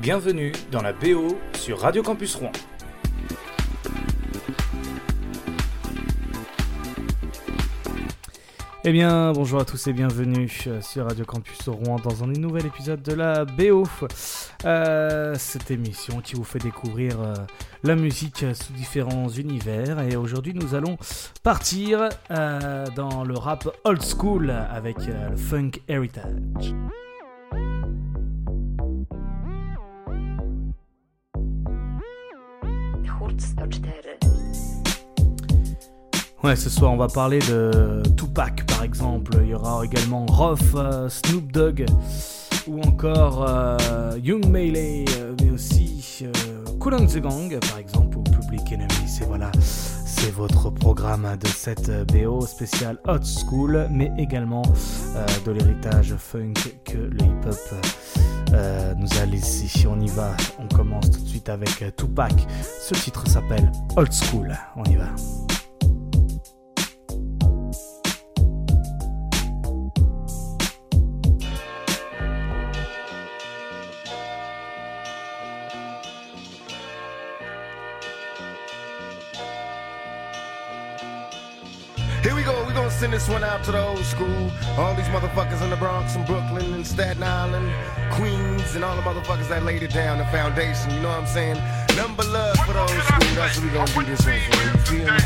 Bienvenue dans la BO sur Radio Campus Rouen. Eh bien, bonjour à tous et bienvenue euh, sur Radio Campus Rouen dans un nouvel épisode de la BO. Euh, cette émission qui vous fait découvrir euh, la musique sous différents univers. Et aujourd'hui, nous allons partir dans le rap old school avec le funk heritage. Ouais, ce soir on va parler de Tupac par exemple. Il y aura également Roth, euh, Snoop Dogg ou encore euh, Young Melee, euh, mais aussi Cool the Gang par exemple ou Public Enemy. Et voilà, c'est votre programme de cette BO spéciale Hot School, mais également de l'héritage funk que le hip-hop nous a laissé. On y va, on commence tout de suite avec Tupac. Ce titre s'appelle Old School. On y va. Send this one out to the old school. All these motherfuckers in the Bronx and Brooklyn and Staten Island, Queens, and all the motherfuckers that laid it down, the foundation, you know what I'm saying? Number love for the old school. That's what we gonna do this one for. You feel me?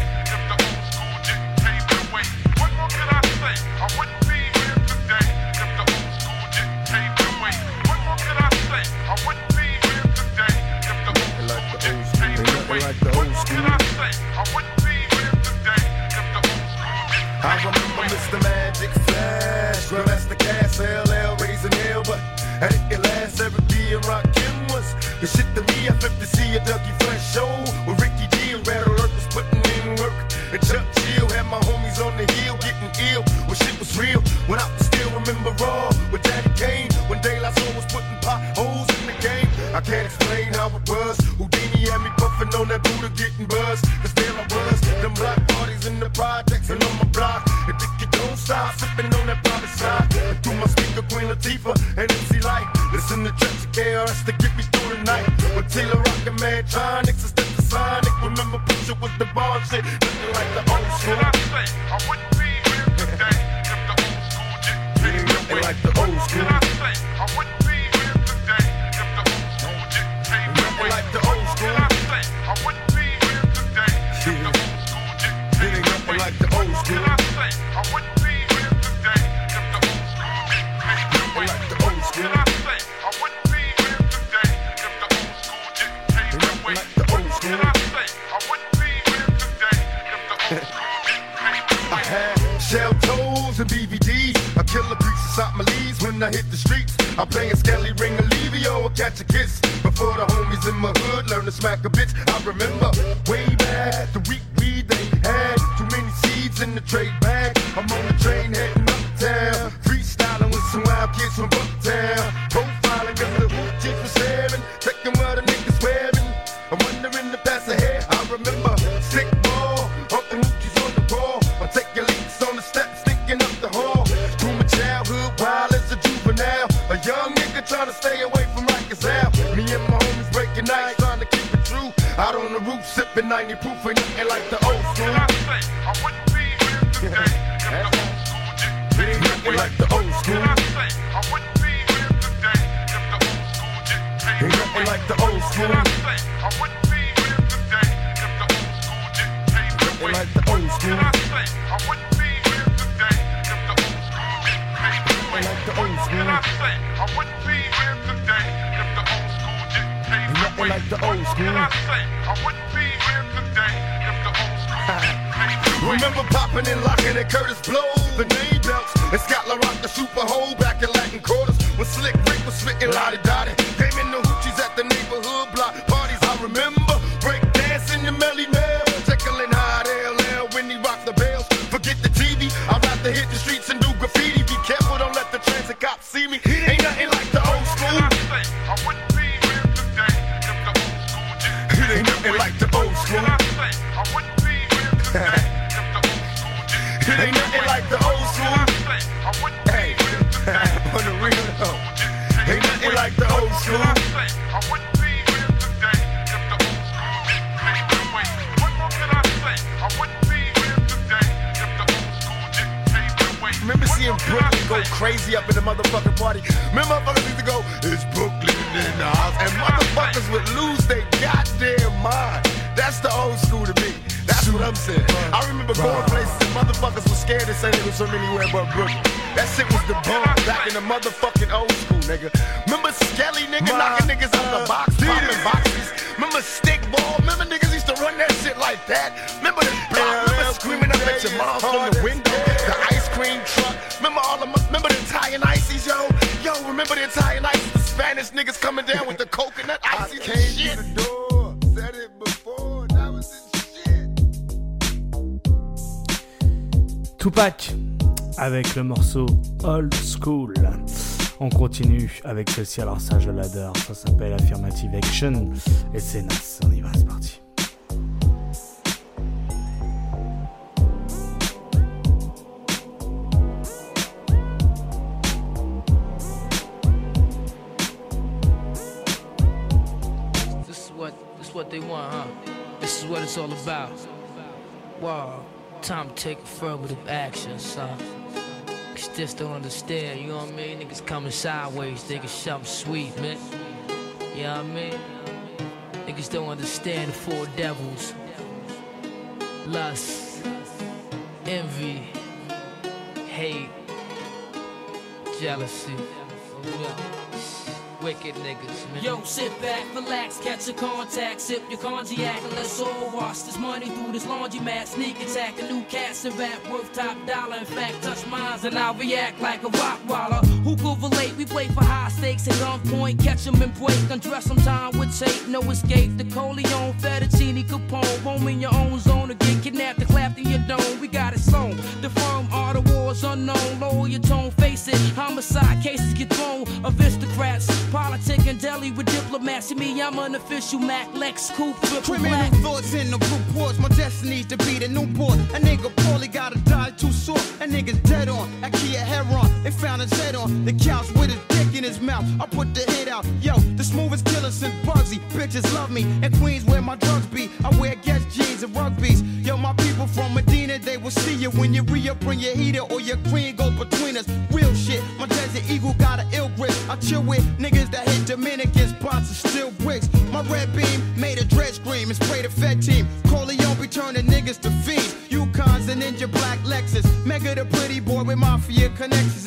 Like the old school. I remember Mr. Magic Flash, Grandmaster Caz, LL, raising hell, but I didn't last. Eric B and Rakim was the shit to me. I flipped to see a Dougie Fresh show with Ricky D and Red Alert was putting in work. And Chuck Chill had my homies on the hill getting ill when shit was real. When I still remember raw with Daddy Kane when La Soul was putting potholes in the game. I can't explain nigga trying to stay away from Rikers out. Me and my homies breaking nights, trying to keep it true. Out on the roof, sipping 90 proof, ain't nothing like the old school. I wouldn't be here today if the old school didn't Ain't nothing like the old school. I wouldn't be here today if the old school didn't Ain't nothing like the old school. I wouldn't be here today if the old school didn't Nothing like the old school. I wouldn't be here didn't like the old school. I wouldn't be here today if the old school didn't pave the way. like the old school. I wouldn't be here today if the old school didn't pave the way. Remember popping and locking at Kurtis Blow, the name belts, and Scott LaRock, the super hole back in Latin quarters. When Slick Rick was spitting lottie dottie. Came in the hoochies at the neighborhood block parties. I remember break dancing and Melle Mel. Crazy up in the motherfucking party? Remember motherfuckers used to go, it's Brooklyn in the house. And motherfuckers would lose their goddamn mind. That's the old school to me. That's what I'm saying. I remember going places and motherfuckers were scared to say they was from anywhere but Brooklyn. That shit was the bomb back in the motherfucking old school, nigga. Remember Skelly, nigga, knocking niggas out the box, popping boxes. Remember Stickball? Remember niggas used to run that shit like that? Remember the block? Remember screaming up at your mom from the window? The ice cream truck? The, remember the Italian ices, yo? Yo, remember the Italian ices? The Spanish niggas coming down with the coconut ices and shit. the door, said it before, that was Tupac avec le morceau Old School. On continue avec celle-ci, alors ça je l'adore, ça s'appelle Affirmative Action et c'est Nas, on y va, it's all about. Wow, time to take affirmative action, son. Cause just don't understand, you know what I mean? Niggas coming sideways, thinking something sweet, man. You know what I mean? Niggas don't understand the four devils. Lust, envy, hate, jealousy. Yeah. Wicked niggas, man. Yo, sit back, relax, catch a contact, sip your cognac, and let's all wash this money through this laundromat. Sneak attack, a new cast and rap worth top dollar. In fact, touch mines and I'll react like a rock waller. Who could relate? We play for high stakes and gunpoint, catch 'em and break. Undress some time with tape, no escape. The Corleone, Fettuccine, Capone, roam in your own zone to get kidnapped and clapped in your dome. We got it sewn. The firm are wars unknown. Lower your tone, face it. Homicide cases get thrown. Aristocrats, politic and deli with diplomats. diplomacy. Me, I'm an official Mac Lex triple Criminal black. thoughts in the reports. My destiny's to be the Newport. A nigga poorly gotta die too short. A nigga's dead on. I Kia Heron. They found his head on the couch with his dick in his mouth. I put the hit out. Yo, the smoothest killer since Bugsy. Bitches love me. And Queens where my drugs be. I wear Guess jeans and rugbies. Yo, my people from Medina, they will see you when you re up, bring your heater or your queen goes between us. Real shit. My Desert Eagle got an ill grip. I chill with niggas that hit Dominicans, and still bricks. My red beam made a dread scream and spray the Fed team. Corleone be turning niggas to fiends. Yukons and Ninja Black Lexus. Mega the pretty boy with mafia connections.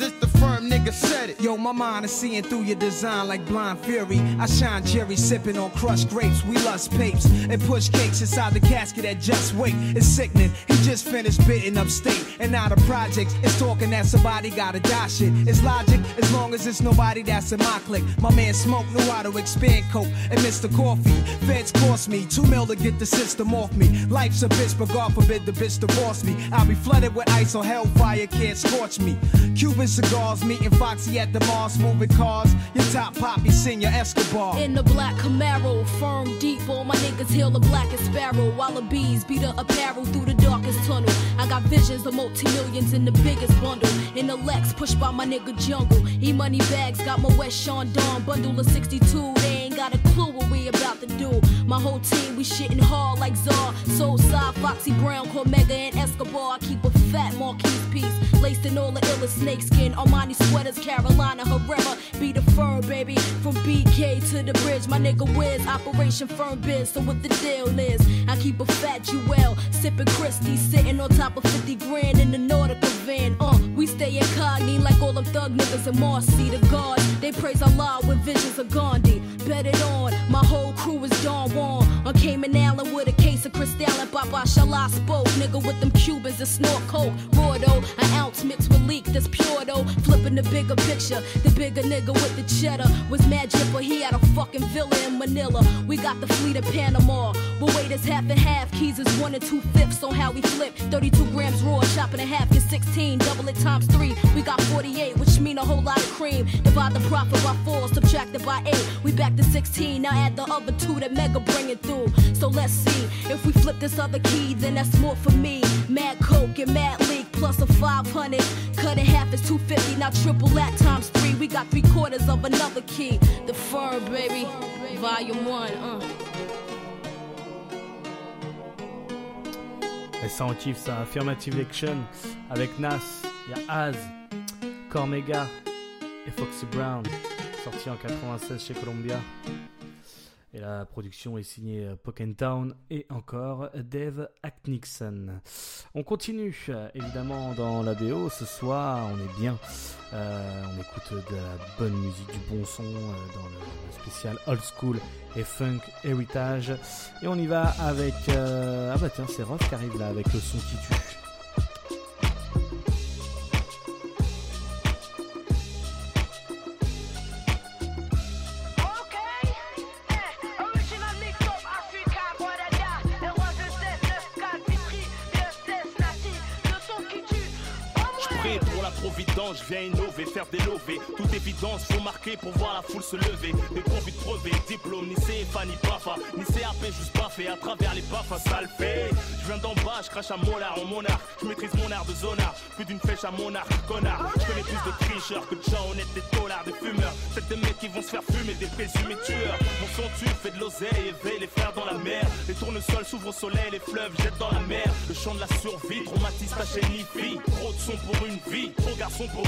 Said it. Yo, my mind is seeing through your design like blind fury. I shine Jerry sipping on crushed grapes. We lust papes and push cakes inside the casket at just wait. It's sickening. He just finished bidding upstate and now the projects. It's talking that somebody gotta die shit. It's logic as long as it's nobody that's in my clique. My man Smoke knew how to expand coke and Mr. Coffee. Feds cost me two mil to get the system off me. Life's a bitch, but God forbid the bitch divorce me. I'll be flooded with ice on hellfire, can't scorch me. Cuban cigars, meeting Foxy at the Mars, moving cars. Your top poppy, senior Escobar. In the black Camaro, firm deep, all my niggas hail the blackest sparrow. While the bees beat the apparel through the darkest tunnel. I got visions of multi-millions in the biggest bundle. In the Lex, pushed by my nigga Jungle. E-money bags, got my West Sean Dawn bundle of 62. They got a clue what we about to do. My whole team, we shitting hard like Czar. Soul side, Foxy Brown, Cormega, and Escobar. I keep a fat Marquise piece. Laced in all the illest snakeskin. Armani sweaters, Carolina Herrera. Be the firm, baby. From BK to the bridge, my nigga Wiz. Operation Firm Biz, so what the deal is? I keep a fat Jewel. Sipping Christie, sitting on top of 50 grand in the Nautica van. Uh, we stay incognito like all them thug niggas in Marcy. The guards, they praise Allah with visions of Gandhi. Bet it on, my whole crew is Don Juan. On Cayman Island with a Cristal and Papa Shala spoke. Nigga with them Cubans that snort coke. Raw though, an ounce mixed with leak that's pure though. Flipping the bigger picture. The bigger nigga with the cheddar was mad jipper. He had a fucking villa in Manila. We got the fleet of Panama. But wait, it's half and half. Keys is one and two fifths on how we flip. 32 grams raw, chopping in half, get 16. Double it times three. We got 48, which mean a whole lot of cream. Divide the profit by four, subtract it by eight. We back to 16. Now add the other two that Mega bringing through. So let's see if we flip this other key, then that's more for me. Mad Coke and Mad Leak plus a 500. Cut in half is 250. Now triple that times three. We got three quarters of another key. The firm, baby. Volume one. Uh. Et ça on kiffe ça, Affirmative Action avec Nas Il y a Az, Cormega et Foxy Brown, sorti en 96 chez Columbia. Et la production est signée euh, Town et encore Dave Acknixon. On continue euh, évidemment dans la BO. Ce soir, on est bien. Euh, on écoute de la bonne musique, du bon son dans le, spécial Old School et Funk Heritage. Et on y va avec. ah bah tiens, c'est Roth qui arrive là avec le son qui tue. Je viens innover, faire des lovés. Toute évidence, faut marquer pour voir la foule se lever. Des profits de diplôme, ni CFA, ni PAFA, ni CAP, juste fait à travers les baffes, ça. Je viens d'en bas, je crache à molar en monarque. Je maîtrise mon art de zonard, plus d'une flèche à monarque, connard. Je connais plus de tricheurs que de gens honnêtes, des dollars, des fumeurs. C'est des mecs qui vont se faire fumer, des présumés tueurs. Mon son tu fait de l'oseille, éveille les frères dans la mer. Les tournesols s'ouvrent au soleil, les fleuves jettent dans la mer. Le chant de la survie, traumatise ta chaîne ni fille. Trop de son pour une vie, trop garçon pour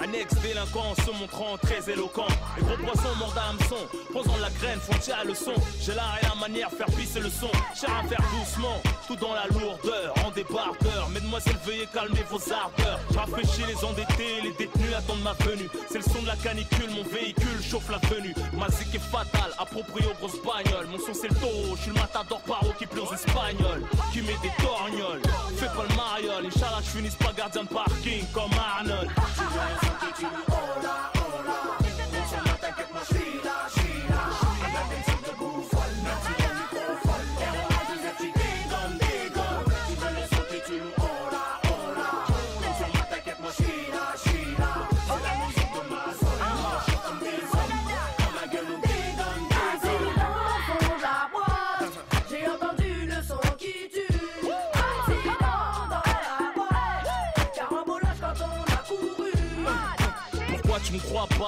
un ex-délinquant se montrant très éloquent. Les gros poissons mordent à hameçon, posant la graine, font à le son. J'ai l'art et la manière, faire pisser le son. Cher à faire doucement, tout dans la lourdeur, en débardeur. Mesdemoiselles, veuillez calmer vos ardeurs. Rafraîchis les endettés, les détenus attendent ma venue. C'est le son de la canicule, mon véhicule chauffe la venue. Ma zik est fatale, approprié aux grosses bagnoles. Mon son c'est le taureau, je suis le matador paro qui pleure aux espagnols. Qui met des torgnoles, fais pas le mariole. Inch'Allah, je finisse pas gardien de parking comme Arnold. Get you Hola, hola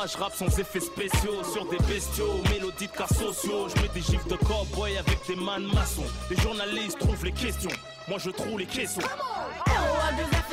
je rappe sans effets spéciaux sur des bestiaux, mélodies de cas sociaux. Je mets des gifs de cowboy avec des man maçons. Les journalistes trouvent les questions, moi je trouve les caissons. deux F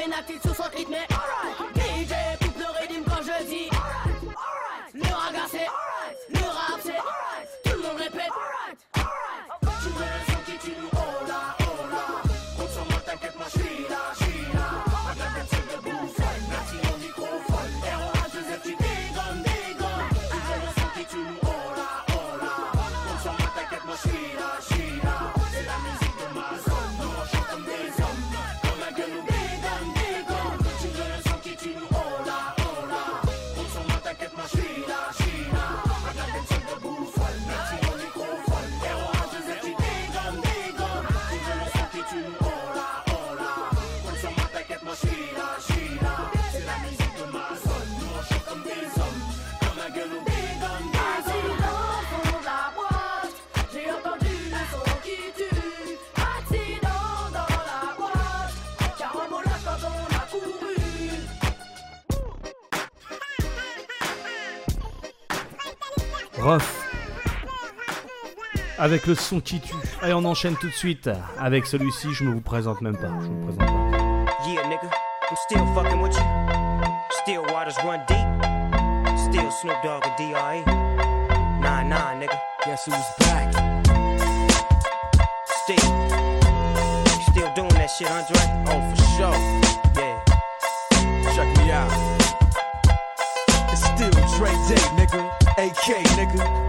avec le son qui tue. Allez, on enchaîne tout de suite avec celui-ci. Je me vous présente même pas. Je vous présente pas. Yeah, nigga, I'm still fucking with you. Still waters run deep. Still Snoop Dogg and D.R.E. Nah, nah, nigga. Guess who's back? Still. Still doing that shit, Andre? Oh, for sure. Yeah. Check me out. It's still Dre Day, nigga. AK, nigga.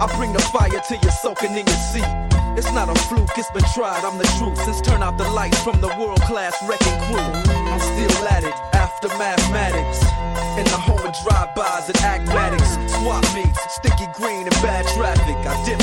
I bring the fire till you're soaking in your seat. It's not a fluke, it's been tried, I'm the truth. Since turn out the lights from the world class wrecking crew. I'm still at it, after mathematics. In the home of drive-bys and acmatics. Swap meets, sticky green and bad traffic. I dip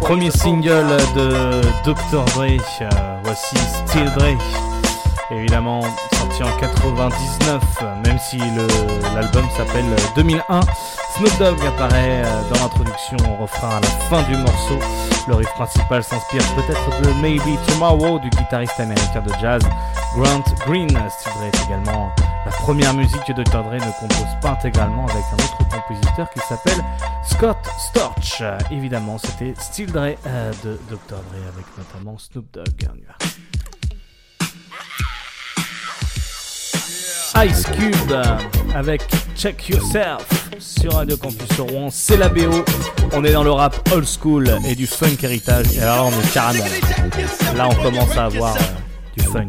Premier single de Dr. Dre, euh, voici Still Dre. Évidemment, en 99, même si l'album s'appelle 2001. Snoop Dogg apparaît euh, dans l'introduction au refrain à la fin du morceau. Le riff principal s'inspire peut-être de Maybe Tomorrow du guitariste américain de jazz Grant Green. Still Dre est également la première musique que Dr. Dre ne compose pas intégralement avec un autre compositeur qui s'appelle Scott Storch. Euh, évidemment, c'était Still Dre euh, de Dr. Dre avec notamment Snoop Dogg. Ice Cube avec Check Yourself sur Radio Campus Rouen, c'est la BO. On est dans le rap old school et du funk héritage. Et alors on est carrément. Là on commence à avoir euh, du funk.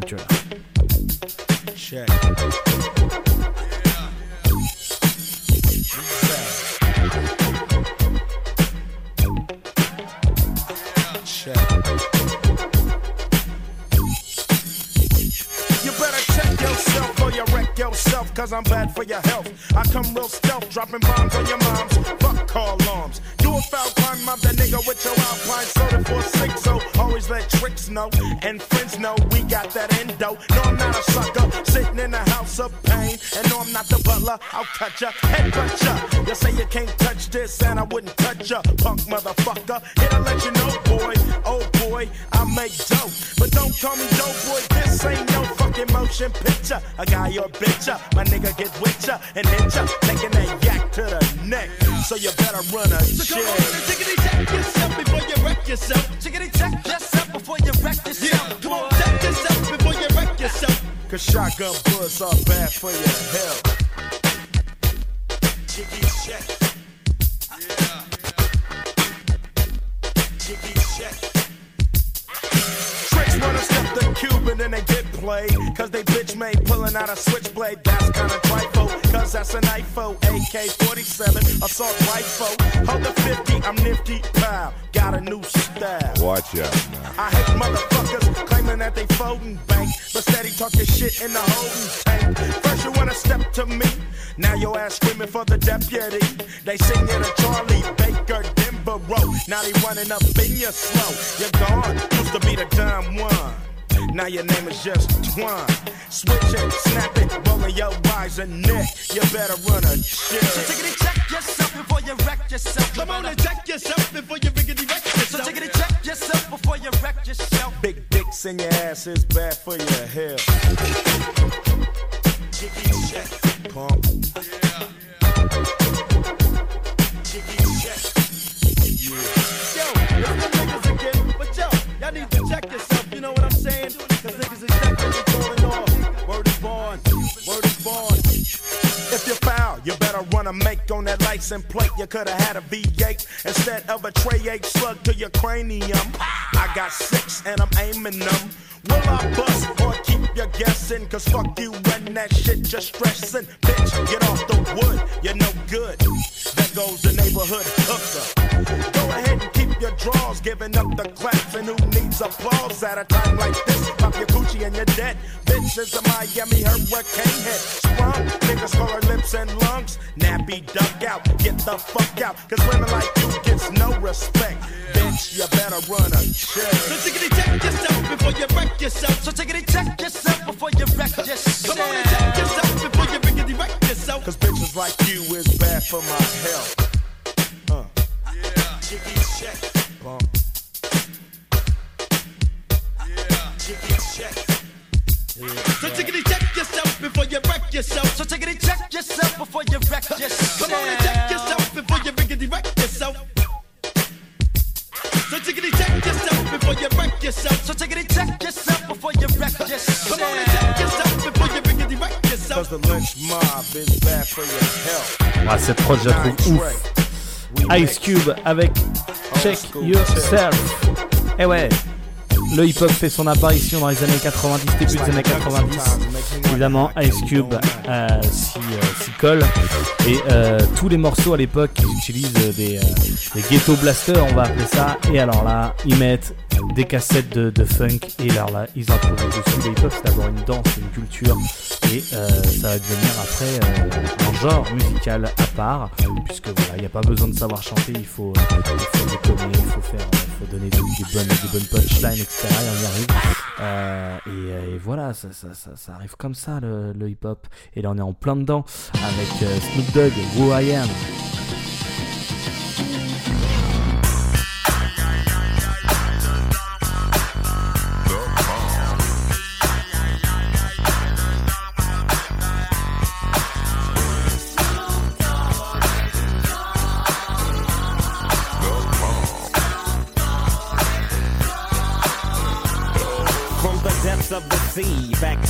Cause I'm bad for your health. I come real stealth, dropping bombs on your moms. Fuck call alarms. Do a foul crime, mob that nigga with your alpine soda for six. So always let tricks know and friends know we got that endo. No, I'm not a sucker, sitting in a house of pain. And no, I'm not the butler, I'll cut ya, head cut ya. You say you can't touch this, and I wouldn't touch ya, punk motherfucker. Here to let you know, boy, oh boy, I make dope. But don't call me dope boy, this ain't no fucking motion picture. A guy or bitch, ya, my nigga get with ya and hit ya, taking that yak to the neck. So you better run a So tickety check yourself before you wreck yourself. Tickety check yourself before you wreck yourself. On, check yourself before you wreck shotgun bullets are bad for your health. Check. Yeah. Check. Tricks the Cuban and they get played. Cause they bitch made pulling out a switchblade. That's kinda trifle. Cause that's an IFO. AK 47, assault rifle. Hold the 50, I'm nifty. Pow, got a new style. Watch out now. I hate motherfuckers claiming that they folding bank, but steady talking shit in the holding tank. First you wanna step to me, now your ass screaming for the deputy. They sing you to Charlie Baker, Denver Road. Now they running up in your slow. You're gone, used to be the dumb one. Now your name is just Twan. Switch it, snap it, rolling your eyes and neck. You better run a shit. So take it and check yourself before you wreck yourself. Come on and check yourself before you riggedy wreck yourself. So take it and check yourself before you wreck yourself. Big dicks in your ass is bad for your health. Jiggy check, pump. A make on that license plate. You coulda had a V8 instead of a tray 8 slug to your cranium. I got six and I'm aiming them. Will I bust or keep you guessing? Cause fuck you and that shit just stressing. Bitch, get off the wood, you're no good. There goes the neighborhood hooker. Go ahead and keep your drawers, giving up the claps. And who needs applause at a time like this? Pop your coochie and you're dead. Bitch is a Miami hurricane head. Sprung, niggas call her lips and lungs. Nappy duck out, get the fuck out. Cause women like you gets no respect. Bitch, you better run a check. So check yourself before you wreck yourself. So take it and check yourself before you wreck yourself. Come on and check yourself before you riggedy wreck yourself. Cause bitches like you is bad for my health. Uh. Yeah. Jiggy check. Bump. Yeah. Jiggy check. So take it and check yourself before you wreck yourself. So take it and check yourself before you wreck yourself. Come on and check yourself before you riggedy wreck yourself. So take it and check yourself before you wreck yourself. So take it and check yourself before you wreck yourself. Come on and check yourself before you riggedy wreck yourself. Cause the lynch mob is bad for your health. Ouais, cette prod, je la trouve ouf. Ice Cube avec Check Yourself. Et ouais, le hip-hop fait son apparition dans les années 90, début des années 90. Évidemment, Ice Cube euh, s'y euh, s'y colle. Et euh, tous les morceaux à l'époque, ils utilisent des, euh, des ghetto blasters, on va appeler ça. Et alors là, ils mettent des cassettes de, de funk. Et alors là, ils introduisent dessus. Le hip-hop, c'est d'abord une danse, une culture. Et euh, ça va devenir après euh, un genre musical à part. Puisque voilà, il n'y a pas besoin de savoir chanter, il faut, euh, il faut déconner, il faut faire, faut donner des, des bonnes, punchlines, etc. Et on y arrive. Euh, et, euh, et voilà, ça, ça, ça, arrive comme ça le, le hip-hop. Et là, on est en plein dedans avec euh, Snoop Dogg, Who I Am.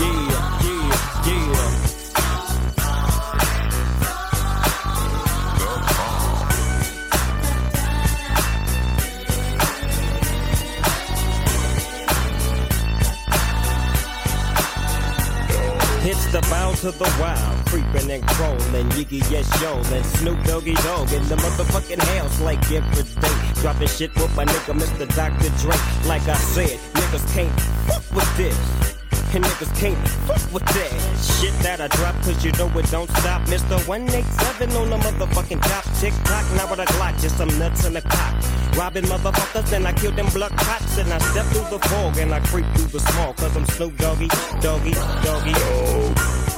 Yeah, yeah, yeah. It's the bow to the wild, creeping and crawling, Yiggy yes yo, and Snoop Doggy Dogg in the motherfucking house like every day. Dropping shit with my nigga Mr. Dr. Dre. Like I said, niggas can't fuck with this. And niggas can't fuck with that shit that I drop, cause you know it don't stop. Mr. 187 on the motherfucking top. Tick tock, now what a Glock, just some nuts in the cock. Robbing motherfuckers, then I kill them blood cops. And I step through the fog and I creep through the small. Cause I'm Snoop Doggy, Doggy, Doggy. Oh.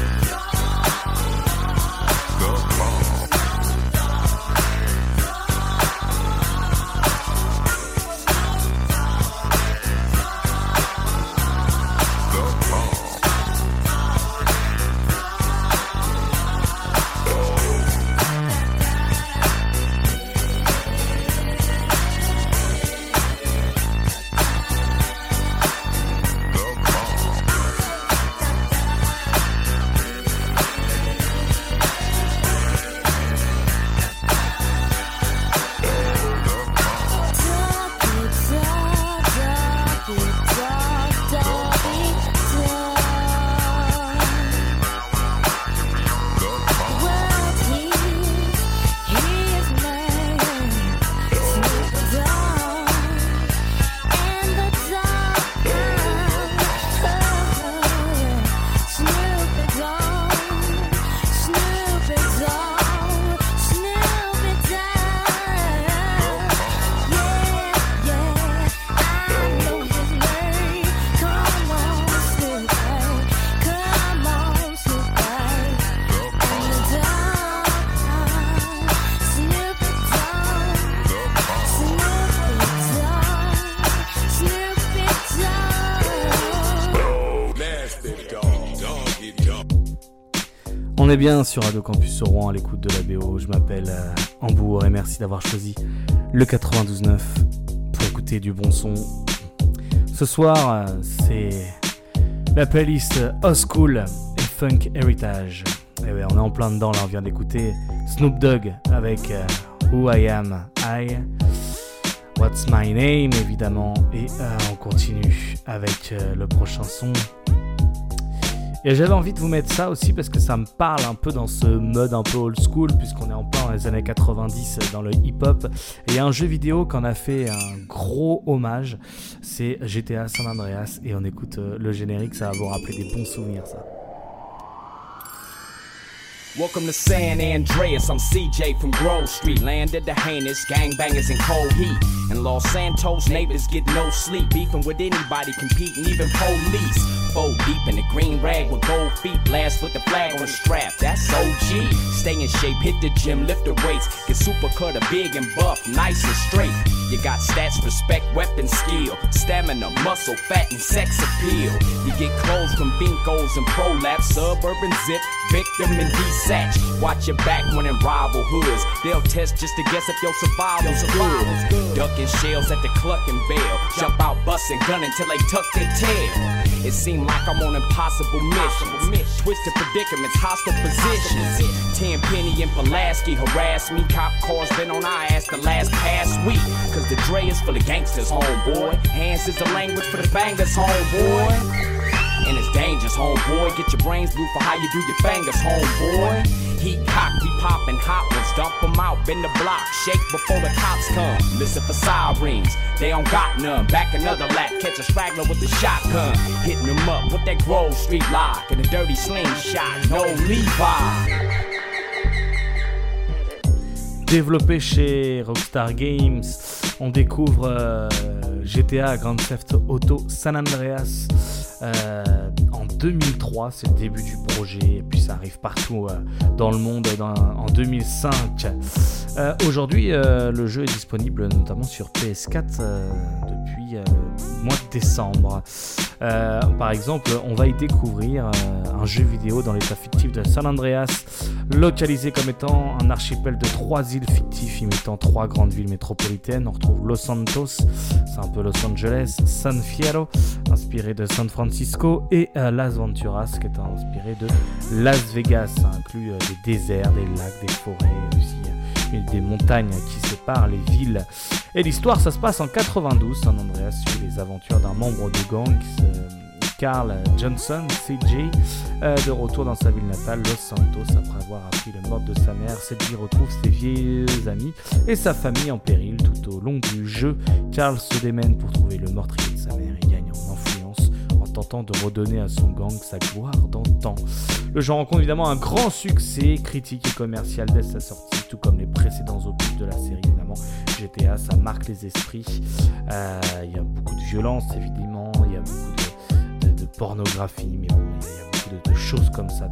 Yeah. On est bien sur Radio Campus Rouen à l'écoute de la BO. Je m'appelle euh, Hambourg et merci d'avoir choisi le 92.9 pour écouter du bon son. Ce soir, euh, c'est la playlist Old School et Funk Heritage. Ouais, on est en plein dedans là, on vient d'écouter Snoop Dogg avec euh, Who I Am I. What's My Name évidemment. Et on continue avec le prochain son et j'avais envie de vous mettre ça aussi parce que ça me parle un peu dans ce mode un peu old school, puisqu'on est en plein dans les années 90 dans le hip-hop. Et il y a un jeu vidéo qu'on a fait un gros hommage, c'est GTA San Andreas. Et on écoute euh, le générique, ça va vous rappeler des bons souvenirs, ça. Welcome to San Andreas. I'm CJ from Grove Street, land of the heinous gangbangers in cold heat. In Los Santos, neighbors get no sleep, beefing with anybody, competing, even police. Fold deep in the green rag with gold feet, blast with the flag on the strap. That's OG. Stay in shape, hit the gym, lift the weights, get super cut, a big and buff, nice and straight. You got stats, respect, weapon, skill, stamina, muscle, fat, and sex appeal. You get clothes from Bincos and ProLaps, suburban zip, victim and desatch. Watch your back when in rival hoods. They'll test just to guess if your survival's good. Ducking shells at the Cluckin' Bell. Jump out, busting, gun until they tuck their tail. It seemed like I'm on impossible missions. Twisted predicaments, hostile positions. Tenpenny and Pulaski harass me. Cop cars been on our ass the last past week. Cause the Dre is for the gangsters, homeboy. Hands is the language for the bangers, homeboy and it's dangerous, homeboy. Get your brains blue for how you do your fingers, homeboy. Heat cock, we poppin' hot ones, dump them out, bend the block, shake before the cops come. Listen for sirens, they don't got none. Back another lap, catch a straggler with the shotgun. Hitting them up with that Grove Street lock and a dirty slingshot, no Levi. Développé chez Rockstar Games, on découvre euh, GTA Grand Theft Auto San Andreas euh, 2003, c'est le début du projet, et puis ça arrive partout euh, dans le monde en 2005. Euh, aujourd'hui, le jeu est disponible notamment sur PS4 depuis mois de décembre. Euh, par exemple, on va y découvrir euh, un jeu vidéo dans l'état fictif de San Andreas, localisé comme étant un archipel de trois îles fictives imitant trois grandes villes métropolitaines. On retrouve Los Santos, c'est un peu Los Angeles, San Fierro, inspiré de San Francisco, et euh, Las Venturas, qui est inspiré de Las Vegas. Ça inclut des déserts, des lacs, des forêts, aussi des montagnes qui séparent les villes. Et l'histoire, ça se passe en 92. San Andreas suit les aventures d'un membre de gang, Carl Johnson, CJ, euh, de retour dans sa ville natale, Los Santos, après avoir appris le mort de sa mère. CJ retrouve ses vieux amis et sa famille en péril tout au long du jeu. Carl se démène pour trouver le meurtrier de sa mère tentant de redonner à son gang sa gloire d'antan. Le jeu rencontre évidemment un grand succès critique et commercial dès sa sortie tout comme les précédents opus de la série évidemment. GTA, ça marque les esprits. Euh, il y a beaucoup de violence évidemment, il y a beaucoup de, pornographie, mais bon, il y, a beaucoup de, choses comme ça.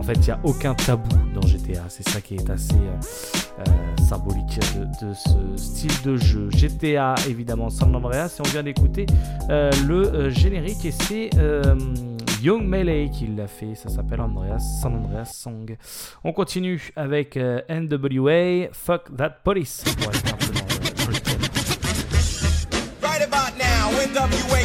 En fait, il n'y a aucun tabou dans GTA, c'est ça qui est assez euh, euh, symbolique de, ce style de jeu. GTA évidemment San Andreas et on vient d'écouter le générique et c'est Young Melee qui l'a fait, ça s'appelle Andreas, San Andreas Song. On continue avec euh, NWA, Fuck That Police. Right about now, NWA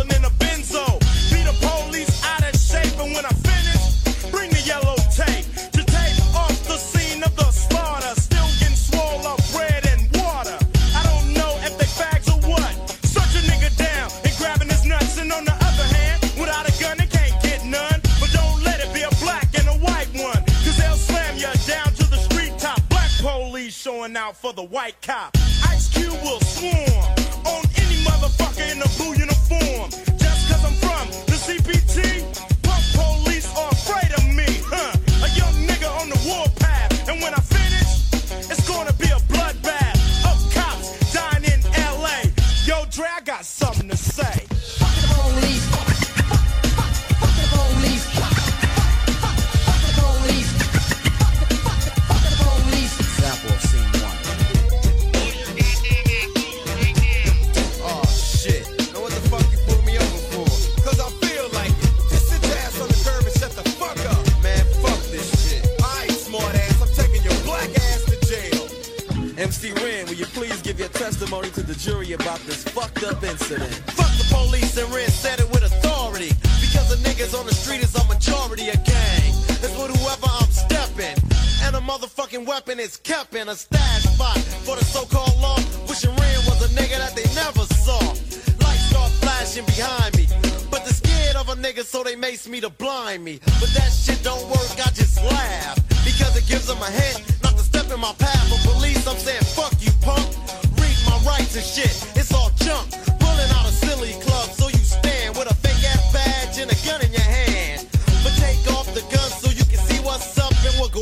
the white cop.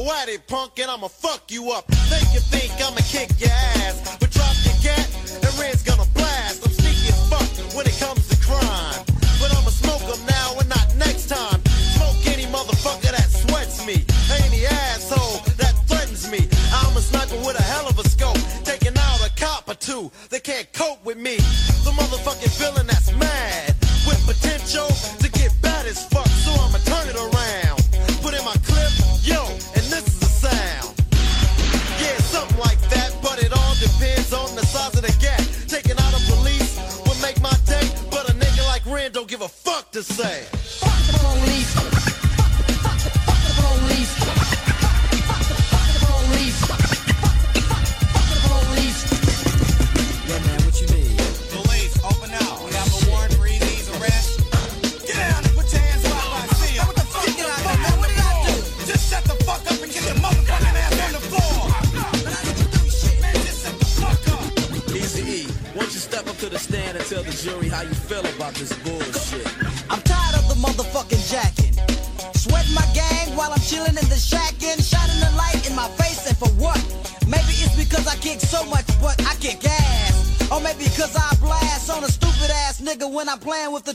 It, punk, and I'ma fuck you up. Make you think I'ma kick your ass. But drop your gat, and Ren's gonna blast. I'm sneaky as fuck when it comes to crime. But I'ma smoke 'em now and not next time. Smoke any motherfucker that sweats me. Any asshole that threatens me. I'm a sniper with a hell of a scope. Taking out a cop or two. They can't cope with me. The motherfucking villain that's mad. With potential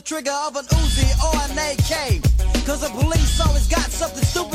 trigger of an Uzi or an AK. Cause the police always got something stupid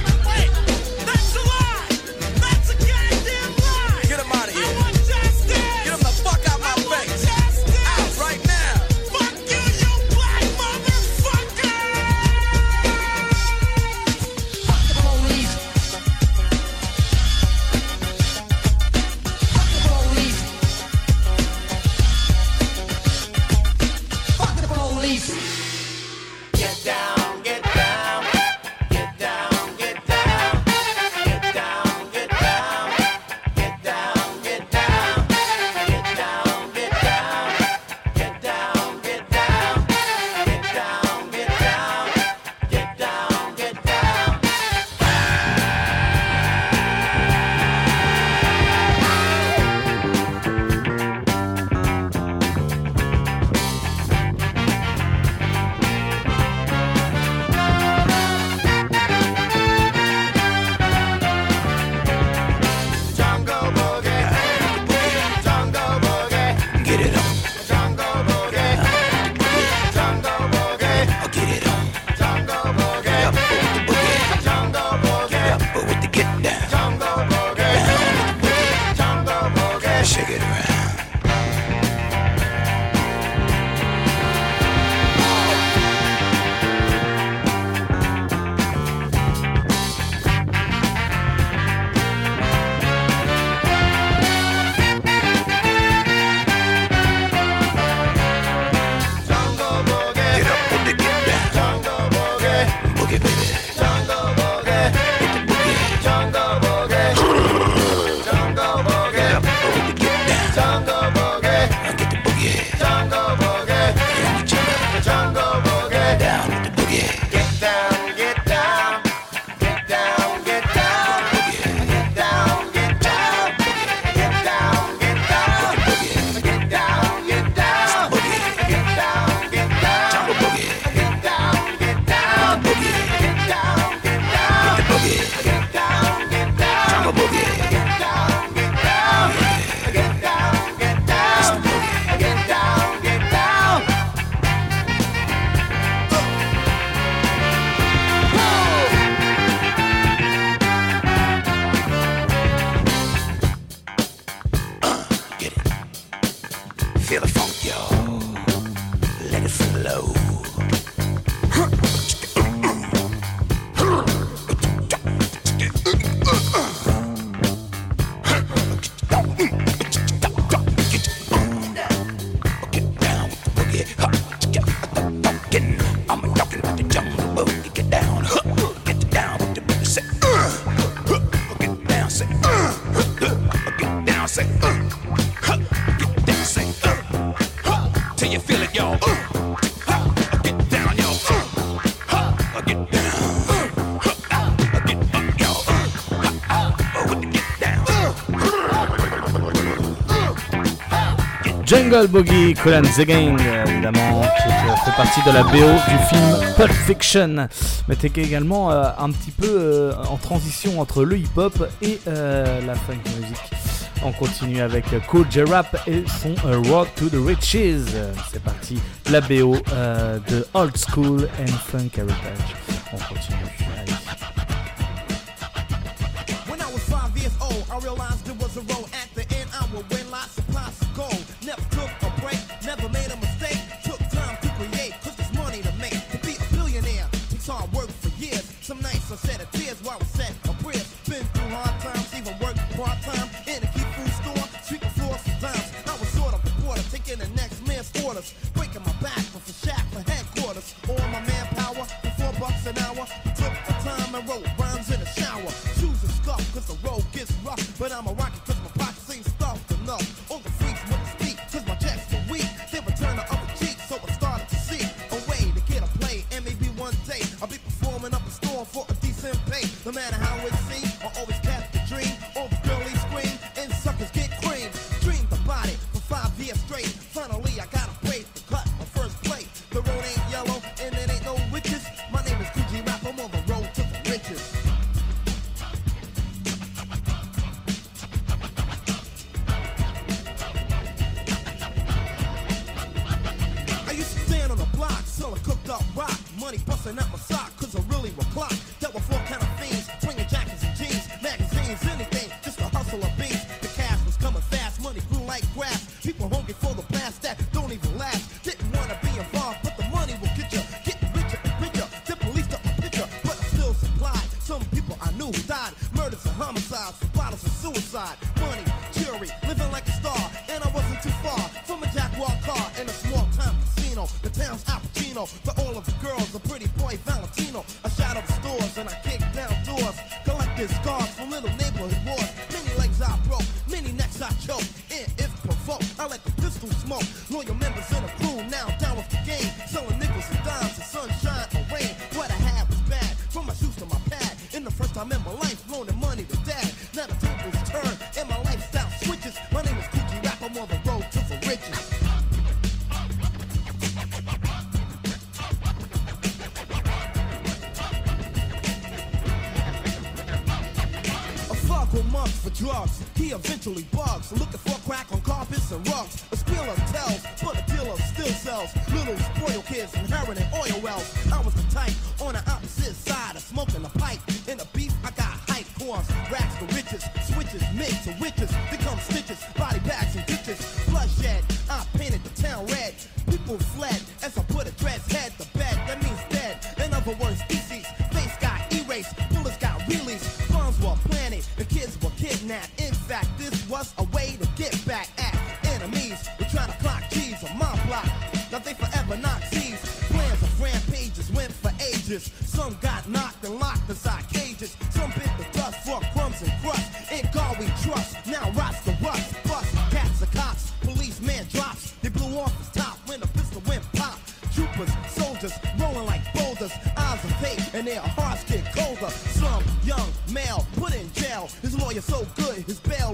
Jungle Boogie, Colin the Gang, évidemment, qui fait partie de la BO du film Pulp Fiction, mais qui est également euh, un petit peu euh, en transition entre le hip-hop et euh, la funk music. On continue avec Cool J-Rap et son Road to the Riches. C'est parti, la BO de Old School and Funk Heritage. On continue. but I'm a rock suicide.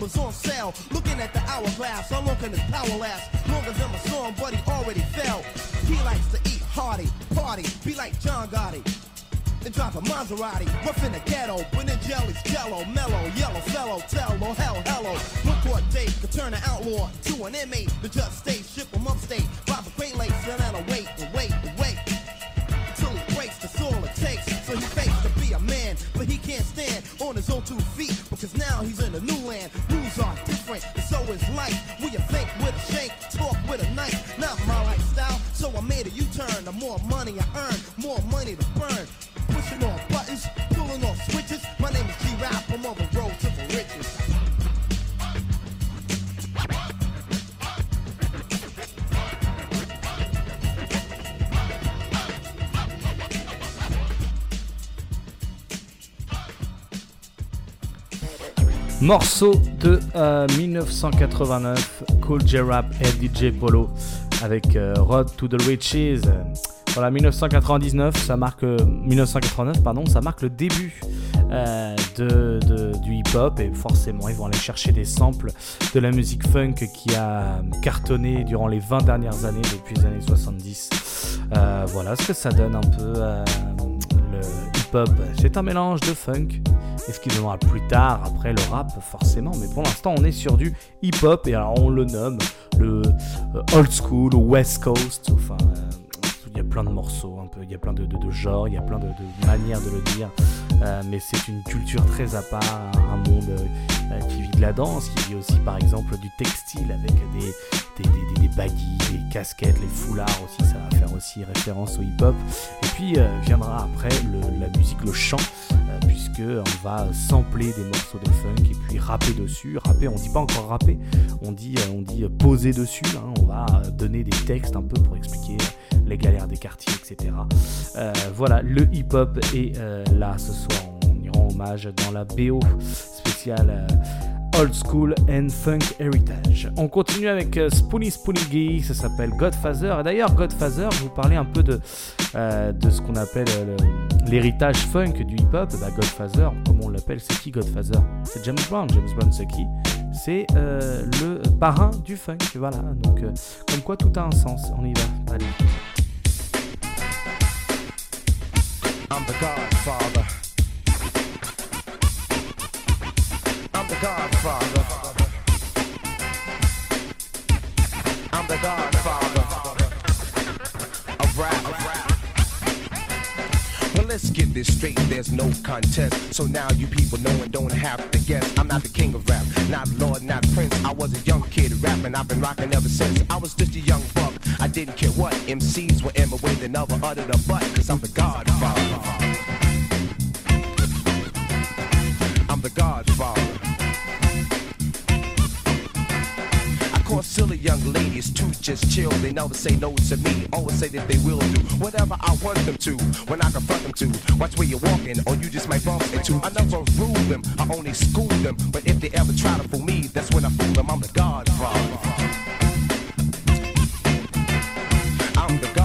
was on sale. Looking at the hourglass, how long can this power last? Longer than my song, but he already fell. He likes to eat hearty, party, be like John Gotti. And drive a Maserati, rough in the ghetto, when the jelly's jello, mellow, yellow, fellow, tell, oh hell, hello. Look court date could turn an outlaw to an inmate. The judge stay, ship him upstate, rob a great lake, send out a wait, and wait, and wait. Until he breaks, that's all it takes. So he fakes to be a man, but he can't stand on his own two feet, because now he's in a new you think with a shake, talk with a knife? Not my lifestyle, so I made a U-turn. The more money I earn, more money to Morceau de euh, 1989, Cool J-Rap et DJ Polo avec euh, Road to the Witches. Voilà, 1999, ça marque, euh, 1989, pardon, ça marque le début euh, de, du hip-hop et forcément ils vont aller chercher des samples de la musique funk qui a cartonné durant les 20 dernières années depuis les années 70. Voilà ce que ça donne un peu le hip-hop. C'est un mélange de funk et ce plus tard après le rap forcément. Mais pour l'instant on est sur du hip-hop et alors on le nomme le euh, old school west coast. Enfin, euh, y a plein de morceaux, un peu, il y a plein de, genres, il y a plein de, manières de le dire, euh, mais c'est une culture très à part, un monde euh, euh, qui vit de la danse, qui vit aussi par exemple du textile avec des, des, des, des baguilles, des casquettes, les foulards aussi, ça va faire aussi référence au hip-hop. Et puis viendra après le, la musique, le chant on va sampler des morceaux de funk et puis rapper dessus. Rapper, on dit pas encore rapper, on dit, euh, on dit poser dessus. hein. On va euh, donner des textes un peu pour expliquer les galères des quartiers, etc. Euh, voilà, le hip-hop est là ce soir. On y rend hommage dans la BO spéciale. Old School and Funk Heritage. On continue avec euh, Spoonie Spoonie ça s'appelle Godfather. Et d'ailleurs, Godfather, je vous parlais un peu de, euh, de ce qu'on appelle euh, l'héritage funk du hip-hop. Bah, Godfather, comme on l'appelle, c'est qui Godfather? C'est James Brown. James Brown, c'est qui? C'est le parrain du funk. Voilà, donc comme quoi tout a un sens. On y va. Allez. I'm the Godfather. The Godfather. I'm the Godfather of rap. Well, let's get this straight, there's no contest. So now you people know and don't have to guess. I'm not the king of rap, not Lord, not Prince. I was a young kid rapping, I've been rocking ever since. I was just a young buck, I didn't care what. MCs were in my way, they never uttered a butt, cause I'm the Godfather. I'm the Godfather. Call silly young ladies too just chill. They never say no to me. Always say that they will do whatever I want them to. When I confront them to. Watch where you're walking, or you just might bump into. I never rule them, I only school them. But if they ever try to fool me, that's when I fool them. I'm the Godfather. I'm the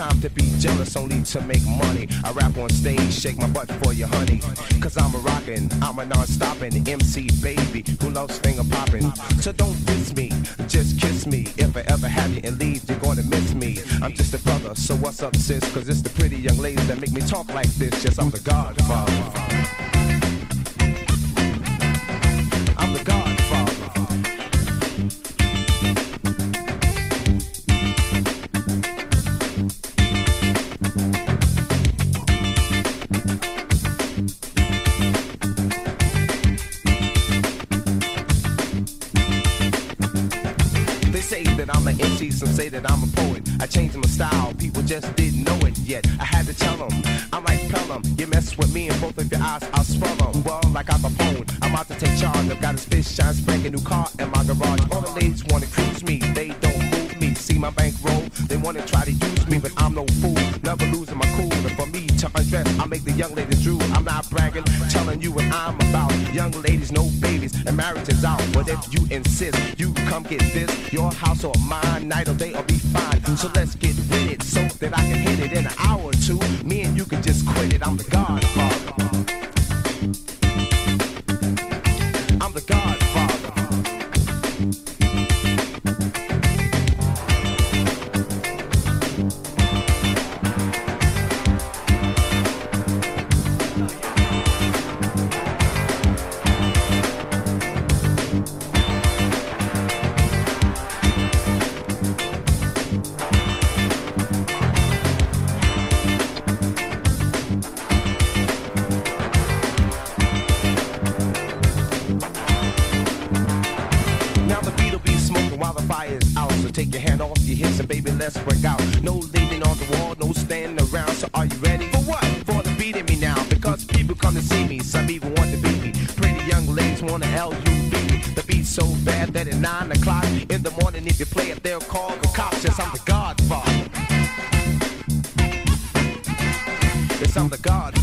time to be jealous, only to make money. I rap on stage, shake my butt for you, honey. Cause I'm a rockin', I'm a non-stoppin' MC baby who loves finger popping. So don't diss me, just kiss me. If I ever have you and leave, you're gonna miss me. I'm just a brother, so what's up, sis? Cause it's the pretty young ladies that make me talk like this. Yes, I'm the godfather. Shine, spanking new car in my garage. All the ladies wanna cruise me, they don't move me. See my bankroll, they wanna try to use me, but I'm no fool. Never losing my cool. And for me to undress, I make the young ladies drool. I'm not bragging, telling you what I'm about. Young ladies, no babies, and marriage is out. But if you insist, you come get this. Your house or mine, night or day, will be fine. So let's ladies wanna LUB. The beat's so bad that at nine o'clock in the morning, if you play it, they'll call the cops. Yes, I'm the Godfather. Yes, I'm the Godfather.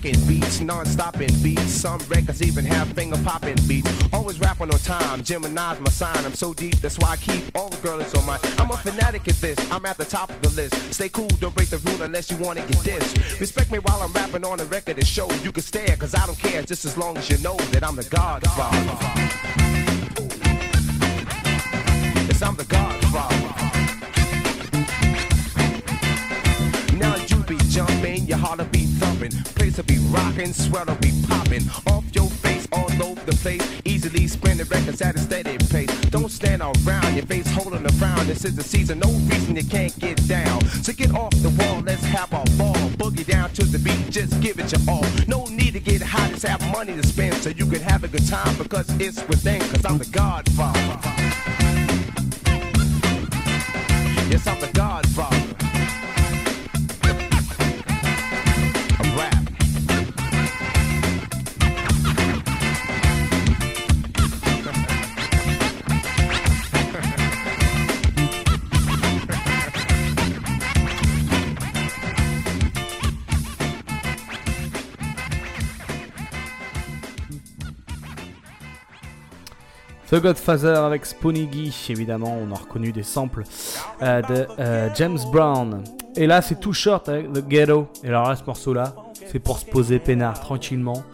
Got rockin' beats, non-stopping beats. Some records even have finger popping beats. Always rapping on time, Gemini's my sign. I'm so deep, that's why I keep all the girls on my. I'm a fanatic at this. I'm at the top of the list. Stay cool, don't break the rule unless you wanna get dissed. Respect me while I'm rapping on the record and show. You can stare, cause I don't care, just as long as you know that I'm the Godfather. I'm the Godfather. Now you be jumping, your heart'll be thumping, to be rocking, sweaters be popping off your face all over the place. Easily spinning records at a steady pace. Don't stand around your face holding a frown. This is the season, no reason you can't get down. So get off the wall, let's have a ball. Boogie down to the beat, just give it your all. No need to get high, just have money to spend so you can have a good time because it's within. Cause I'm the Godfather. Yes, I'm the Godfather. The Godfather avec Spoonie Guy, évidemment, on a reconnu des samples euh, de euh, James Brown. Et là, c'est Too Short avec The Ghetto. Et alors là, ce morceau-là, c'est pour se poser peinard tranquillement.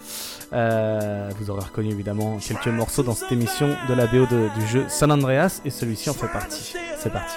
Euh, vous aurez reconnu évidemment quelques morceaux dans cette émission de la BO du jeu San Andreas et celui-ci en fait partie. C'est parti.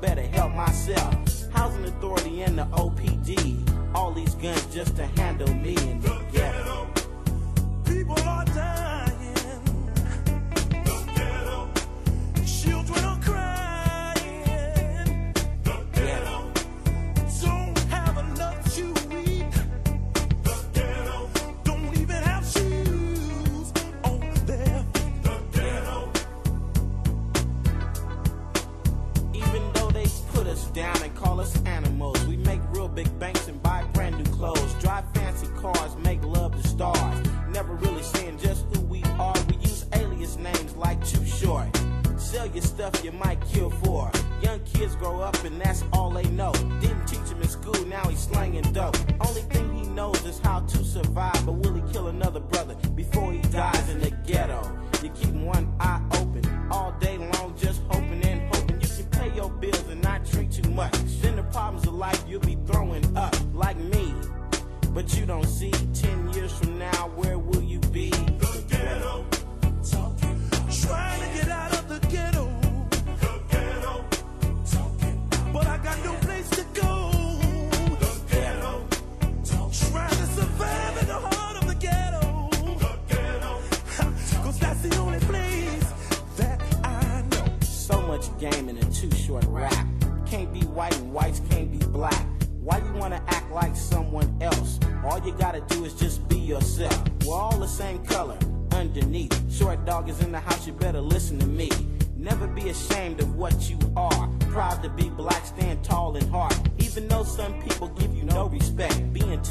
better help myself. Housing Authority and the OPD. All these guns just to handle me and the ghetto. People are down.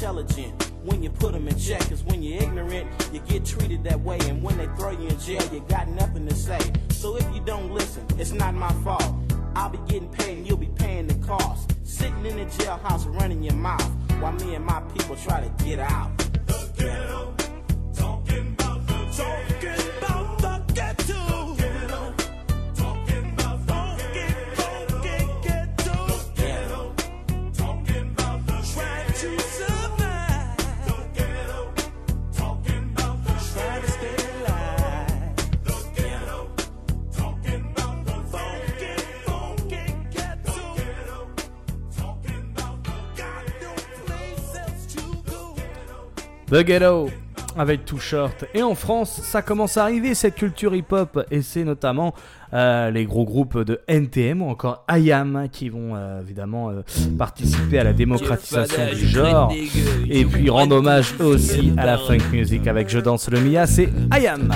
intelligent. When you put them in check, cause when you're ignorant, you get treated that way. And when they throw you in jail, you got nothing to say. So if you don't listen, it's not my fault. I'll be getting paid and you'll be paying the cost. Sitting in the jailhouse running your mouth while me and my people try to get out. The ghetto. The Ghetto avec Too Short. Et en France, ça commence à arriver cette culture hip-hop et c'est notamment euh, les gros groupes de NTM ou encore IAM qui vont euh, évidemment euh, participer à la démocratisation du genre et puis rendre hommage aussi à la funk music avec Je danse le Mia, c'est IAM.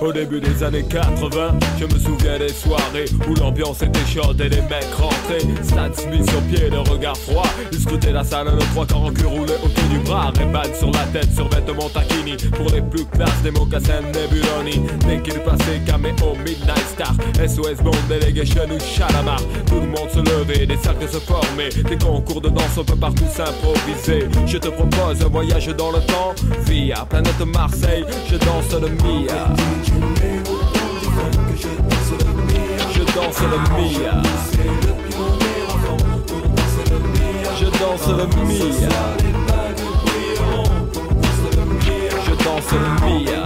Au début des années 80, je me souviens des soirées où l'ambiance était chaude et les mecs rentraient. Stan Smith sur pied, le regard froid. Ils scrutaient la salle, nos trois quarts en cul roulés autour du bras. Ray-Ban sur la tête, sur vêtements taquini. Pour les plus classes, des mocassins Nebuloni. Dès qu'il passait, caméo, Midnight Star. SOS Bond, Delegation ou Chalamar. Tout le monde se levait, des cercles se formaient. Des concours de danse, on peut partout s'improviser. Je te propose un voyage dans le temps. Via planète Marseille, je danse le Mia. Je danse le Mia. Je danse le Mia. Je danse le Mia.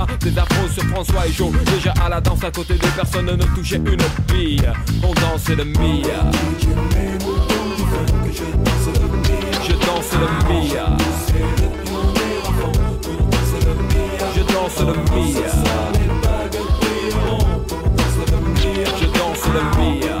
Des afros sur François et Joe. Déjà à la danse à côté de personne ne touchait une bille. On dansait le Mia. Je danse le Mia. Je danse le Mia. Je danse le Mia.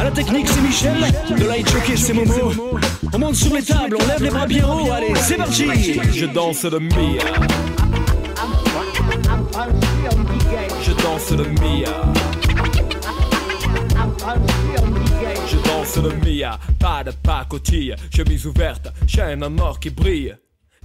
À la technique, c'est Michel. De light jockey, c'est Momo. On monte sur les tables, on lève les bras bien haut. Allez, c'est parti. Je danse le Mia. Je danse le Mia. Je danse le Mia, pas de pacotille, chemise ouverte, chaîne en or qui brille.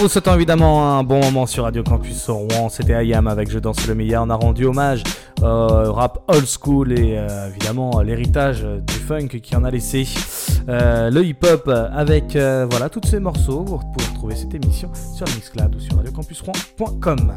Vous souhaitant évidemment un bon moment sur Radio Campus Rouen, c'était Ayam avec Je danse le meilleur. On a rendu hommage au rap old school et euh, évidemment l'héritage du funk qui en a laissé. Euh, le hip-hop avec euh, voilà tous ces morceaux. Vous pouvez retrouver cette émission sur Mixcloud ou sur radiocampusrouen.com.